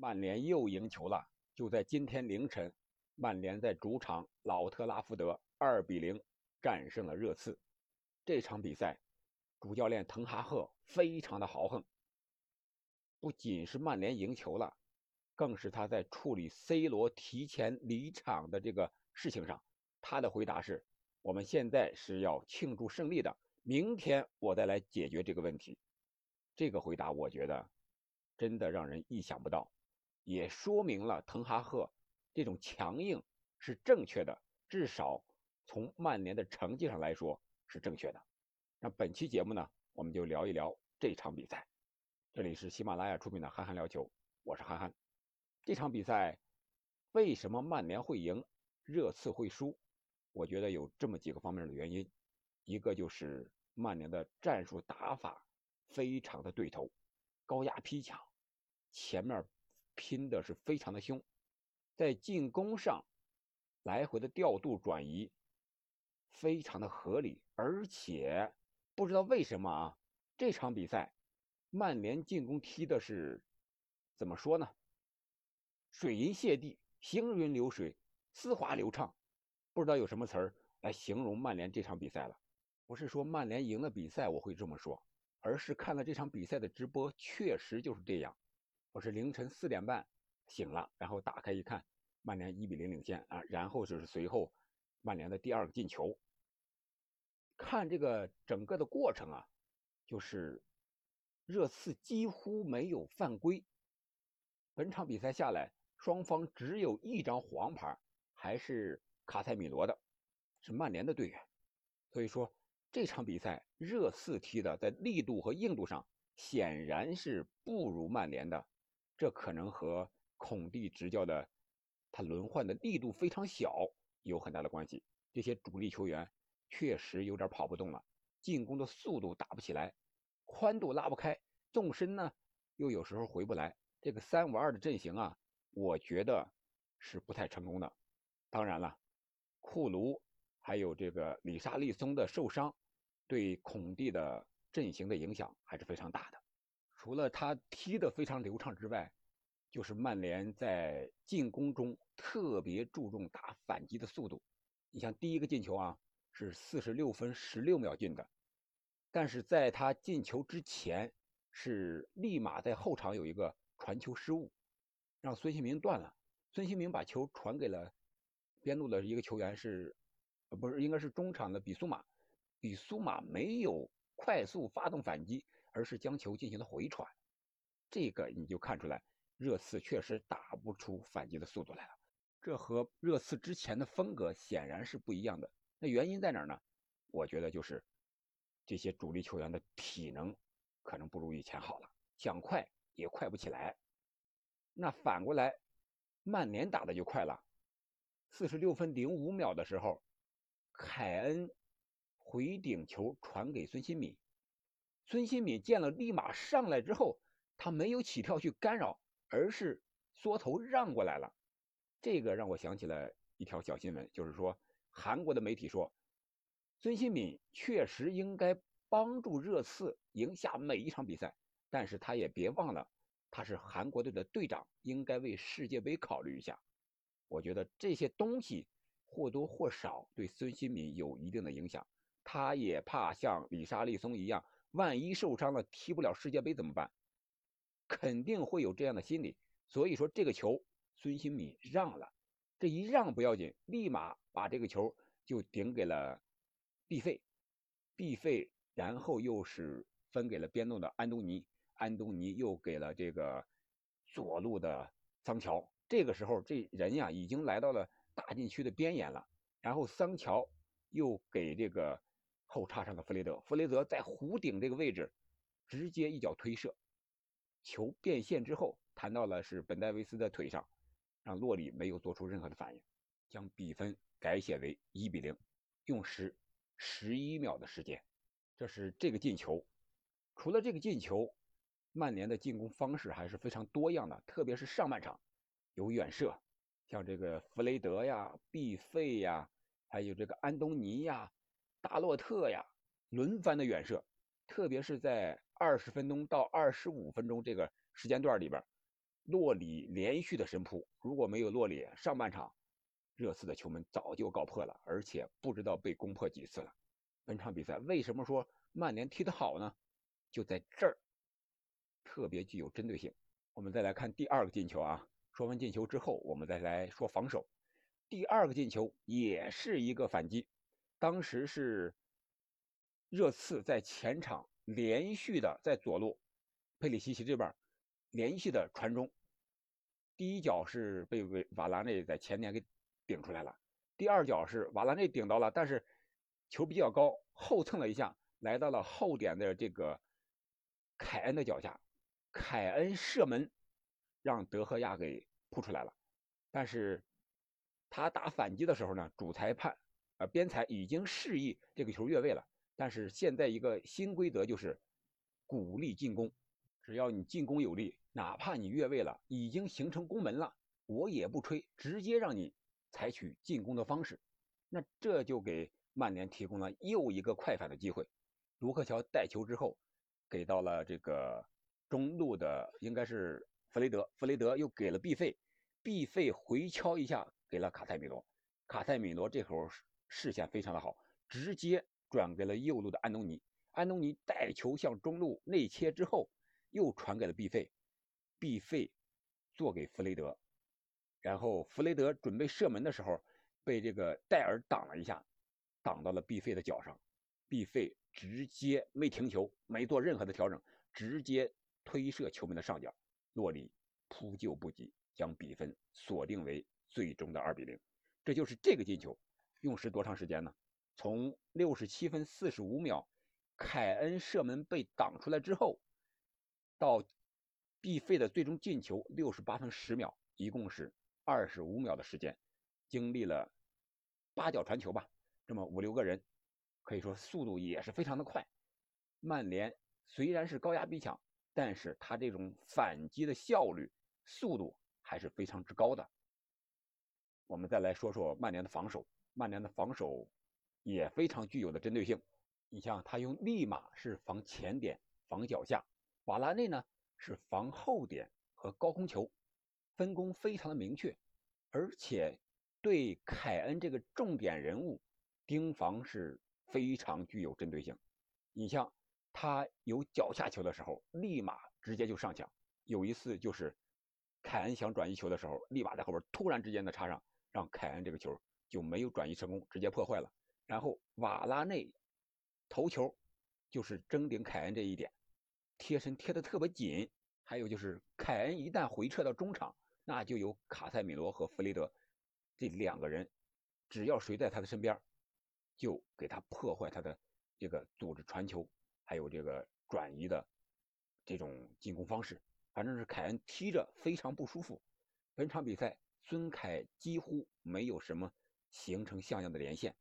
曼联又赢球了！就在今天凌晨，曼联在主场老特拉福德2比0战胜了热刺。这场比赛，主教练滕哈赫非常的豪横。不仅是曼联赢球了，更是他在处理 C 罗提前离场的这个事情上，他的回答是：“我们现在是要庆祝胜利的，明天我再来解决这个问题。”这个回答，我觉得真的让人意想不到。也说明了滕哈赫这种强硬是正确的，至少从曼联的成绩上来说是正确的。那本期节目呢，我们就聊一聊这场比赛。这里是喜马拉雅出品的《憨憨聊球》，我是憨憨。这场比赛为什么曼联会赢，热刺会输？我觉得有这么几个方面的原因。一个就是曼联的战术打法非常的对头，高压逼抢，前面。拼的是非常的凶，在进攻上来回的调度转移非常的合理，而且不知道为什么啊，这场比赛曼联进攻踢的是怎么说呢？水银泻地，行云流水，丝滑流畅，不知道有什么词儿来形容曼联这场比赛了。不是说曼联赢了比赛我会这么说，而是看了这场比赛的直播，确实就是这样。我是凌晨四点半醒了，然后打开一看，曼联一比零领先啊，然后就是随后曼联的第二个进球。看这个整个的过程啊，就是热刺几乎没有犯规。本场比赛下来，双方只有一张黄牌，还是卡塞米罗的，是曼联的队员。所以说这场比赛热刺踢的在力度和硬度上显然是不如曼联的。这可能和孔蒂执教的他轮换的力度非常小有很大的关系。这些主力球员确实有点跑不动了，进攻的速度打不起来，宽度拉不开，纵深呢又有时候回不来。这个三五二的阵型啊，我觉得是不太成功的。当然了，库卢还有这个里沙利松的受伤，对孔蒂的阵型的影响还是非常大的。除了他踢得非常流畅之外，就是曼联在进攻中特别注重打反击的速度。你像第一个进球啊，是四十六分十六秒进的，但是在他进球之前，是立马在后场有一个传球失误，让孙兴民断了。孙兴民把球传给了边路的一个球员，是呃不是应该是中场的比苏马，比苏马没有快速发动反击。而是将球进行了回传，这个你就看出来，热刺确实打不出反击的速度来了。这和热刺之前的风格显然是不一样的。那原因在哪儿呢？我觉得就是这些主力球员的体能可能不如以前好了，想快也快不起来。那反过来，曼联打的就快了。四十六分零五秒的时候，凯恩回顶球传给孙兴敏。孙兴敏见了，立马上来之后，他没有起跳去干扰，而是缩头让过来了。这个让我想起了一条小新闻，就是说韩国的媒体说，孙兴敏确实应该帮助热刺赢下每一场比赛，但是他也别忘了，他是韩国队的队长，应该为世界杯考虑一下。我觉得这些东西或多或少对孙兴敏有一定的影响，他也怕像李沙利松一样。万一受伤了踢不了世界杯怎么办？肯定会有这样的心理。所以说这个球孙兴敏让了，这一让不要紧，立马把这个球就顶给了毕费，毕费然后又是分给了边路的安东尼，安东尼又给了这个左路的桑乔。这个时候这人呀已经来到了大禁区的边沿了，然后桑乔又给这个。后插上的弗雷德，弗雷德在弧顶这个位置直接一脚推射，球变线之后弹到了是本戴维斯的腿上，让洛里没有做出任何的反应，将比分改写为一比零，用时十一秒的时间。这是这个进球。除了这个进球，曼联的进攻方式还是非常多样的，特别是上半场有远射，像这个弗雷德呀、毕费呀，还有这个安东尼呀。达洛特呀，轮番的远射，特别是在二十分钟到二十五分钟这个时间段里边，洛里连续的神扑，如果没有洛里，上半场热刺的球门早就告破了，而且不知道被攻破几次了。本场比赛为什么说曼联踢得好呢？就在这儿，特别具有针对性。我们再来看第二个进球啊，说完进球之后，我们再来说防守。第二个进球也是一个反击，当时是热刺在前场连续的在左路，佩里西奇这边连续的传中，第一脚是被维瓦拉内在前点给顶出来了，第二脚是瓦拉内顶到了，但是球比较高，后蹭了一下，来到了后点的这个凯恩的脚下，凯恩射门，让德赫亚给扑出来了，但是他打反击的时候呢，主裁判呃边裁已经示意这个球越位了，但是现在一个新规则就是鼓励进攻，只要你进攻有力。哪怕你越位了，已经形成攻门了，我也不吹，直接让你采取进攻的方式。那这就给曼联提供了又一个快反的机会。卢克乔带球之后，给到了这个中路的，应该是弗雷德，弗雷德又给了毕费，毕费回敲一下给了卡塞米罗，卡塞米罗这会儿视线非常的好，直接转给了右路的安东尼，安东尼带球向中路内切之后，又传给了毕费。毕费做给弗雷德，然后弗雷德准备射门的时候，被这个戴尔挡了一下，挡到了毕费的脚上。毕费直接没停球，没做任何的调整，直接推射球门的上角。洛里扑救不及，将比分锁定为最终的二比零。这就是这个进球用时多长时间呢？从六十七分四十五秒，凯恩射门被挡出来之后，到。毕费的最终进球六十八分十秒，一共是二十五秒的时间，经历了八脚传球吧，这么五六个人，可以说速度也是非常的快。曼联虽然是高压逼抢，但是他这种反击的效率、速度还是非常之高的。我们再来说说曼联的防守，曼联的防守也非常具有的针对性。你像他用立马是防前点、防脚下，瓦拉内呢？是防后点和高空球，分工非常的明确，而且对凯恩这个重点人物盯防是非常具有针对性。你像他有脚下球的时候，立马直接就上抢。有一次就是凯恩想转移球的时候，立马在后边突然之间的插上，让凯恩这个球就没有转移成功，直接破坏了。然后瓦拉内头球就是争顶凯恩这一点。贴身贴的特别紧，还有就是凯恩一旦回撤到中场，那就有卡塞米罗和弗雷德这两个人，只要谁在他的身边，就给他破坏他的这个组织传球，还有这个转移的这种进攻方式。反正是凯恩踢着非常不舒服。本场比赛孙凯几乎没有什么形成像样的连线。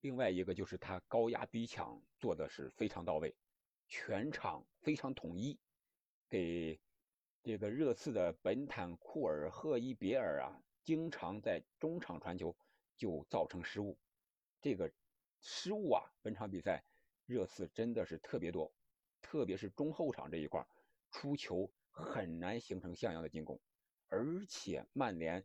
另外一个就是他高压逼抢做的是非常到位。全场非常统一，给这个热刺的本坦库尔、赫伊别尔啊，经常在中场传球就造成失误。这个失误啊，本场比赛热刺真的是特别多，特别是中后场这一块出球很难形成像样的进攻。而且曼联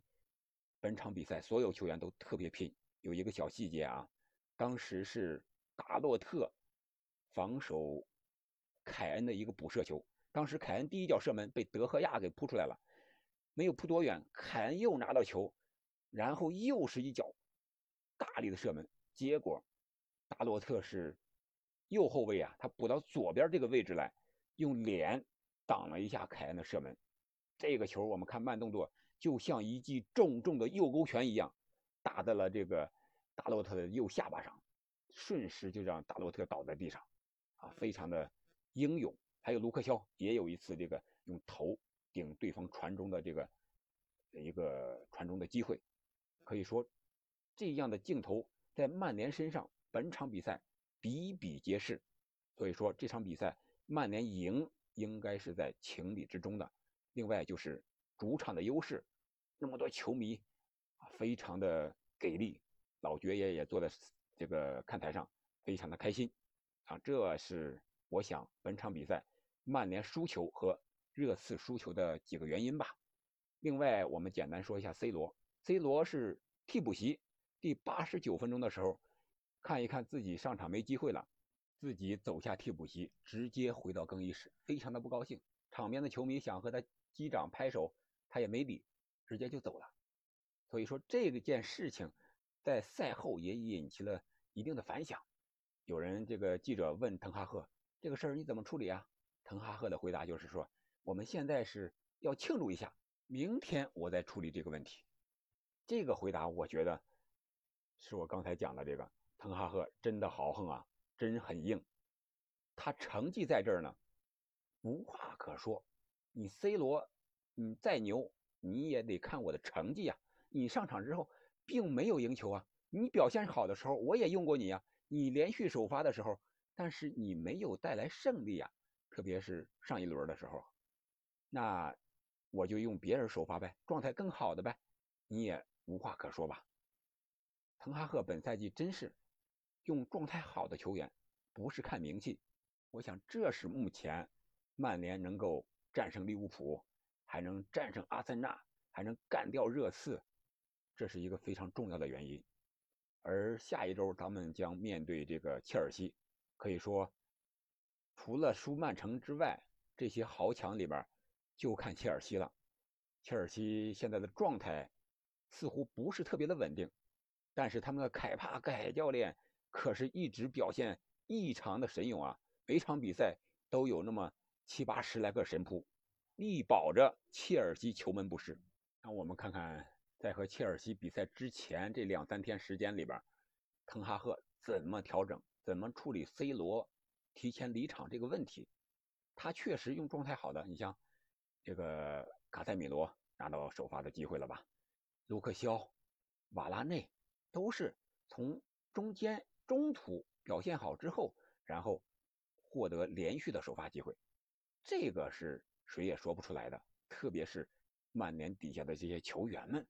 本场比赛所有球员都特别拼。有一个小细节啊，当时是达洛特防守。凯恩的一个补射球，当时凯恩第一脚射门被德赫亚给扑出来了，没有扑多远，凯恩又拿到球，然后又是一脚大力的射门，结果达洛特是右后卫啊，他补到左边这个位置来，用脸挡了一下凯恩的射门，这个球我们看慢动作就像一记重重的右勾拳一样，打在了这个达洛特的右下巴上，瞬时就让达洛特倒在地上，啊，非常的。英勇，还有卢克肖也有一次这个用头顶对方传中的这个一个传中的机会，可以说这样的镜头在曼联身上本场比赛比比皆是，所以说这场比赛曼联赢应该是在情理之中的。另外就是主场的优势，那么多球迷啊，非常的给力，老爵爷也坐在这个看台上，非常的开心啊，这是。我想本场比赛曼联输球和热刺输球的几个原因吧。另外，我们简单说一下 C 罗，C 罗是替补席，第八十九分钟的时候，看一看自己上场没机会了，自己走下替补席，直接回到更衣室，非常的不高兴。场边的球迷想和他击掌拍手，他也没理，直接就走了。所以说这个件事情在赛后也引起了一定的反响。有人这个记者问滕哈赫这个事儿你怎么处理啊？滕哈赫的回答就是说，我们现在是要庆祝一下。明天我再处理这个问题。这个回答我觉得是我刚才讲的这个滕哈赫真的豪横啊，真很硬。他成绩在这儿呢，无话可说。你 C 罗，你再牛，你也得看我的成绩呀。你上场之后并没有赢球啊，你表现好的时候我也用过你呀。你连续首发的时候，但是你没有带来胜利呀，特别是上一轮的时候，那。我就用别人首发呗，状态更好的呗，你也无话可说吧？滕哈赫本赛季真是用状态好的球员，不是看名气。我想这是目前曼联能够战胜利物浦，还能战胜阿森纳，还能干掉热刺，这是一个非常重要的原因。而下一周咱们将面对这个切尔西，可以说除了输曼城之外，这些豪强里边。就看切尔西了，切尔西现在的状态似乎不是特别的稳定，但是他们的凯帕凯教练可是一直表现异常的神勇啊，每场比赛都有那么七八十来个神扑，力保着切尔西球门不失。那我们看看，在和切尔西比赛之前这两三天时间里边，滕哈赫怎么调整，怎么处理 C 罗提前离场这个问题？他确实用状态好的，你像。这个卡塞米罗拿到首发的机会了吧？卢克肖、瓦拉内都是从中间中途表现好之后，然后获得连续的首发机会，这个是谁也说不出来的。特别是曼联底下的这些球员们，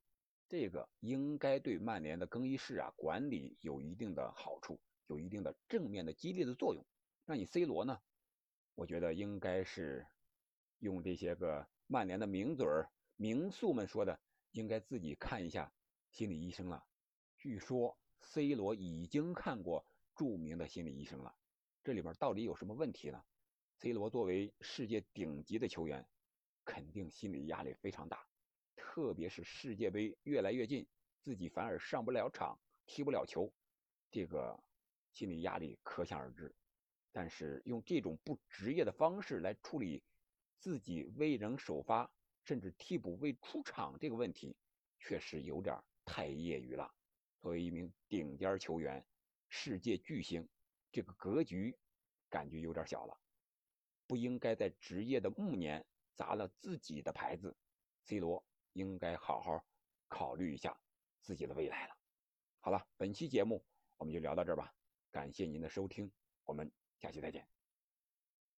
这个应该对曼联的更衣室啊管理有一定的好处，有一定的正面的激励的作用。那你 C 罗呢？我觉得应该是。用这些个曼联的名嘴儿、名宿们说的，应该自己看一下心理医生了。据说 C 罗已经看过著名的心理医生了，这里边到底有什么问题呢？C 罗作为世界顶级的球员，肯定心理压力非常大，特别是世界杯越来越近，自己反而上不了场、踢不了球，这个心理压力可想而知。但是用这种不职业的方式来处理。自己未能首发，甚至替补未出场，这个问题确实有点太业余了。作为一名顶尖球员、世界巨星，这个格局感觉有点小了，不应该在职业的暮年砸了自己的牌子。C 罗应该好好考虑一下自己的未来了。好了，本期节目我们就聊到这儿吧，感谢您的收听，我们下期再见。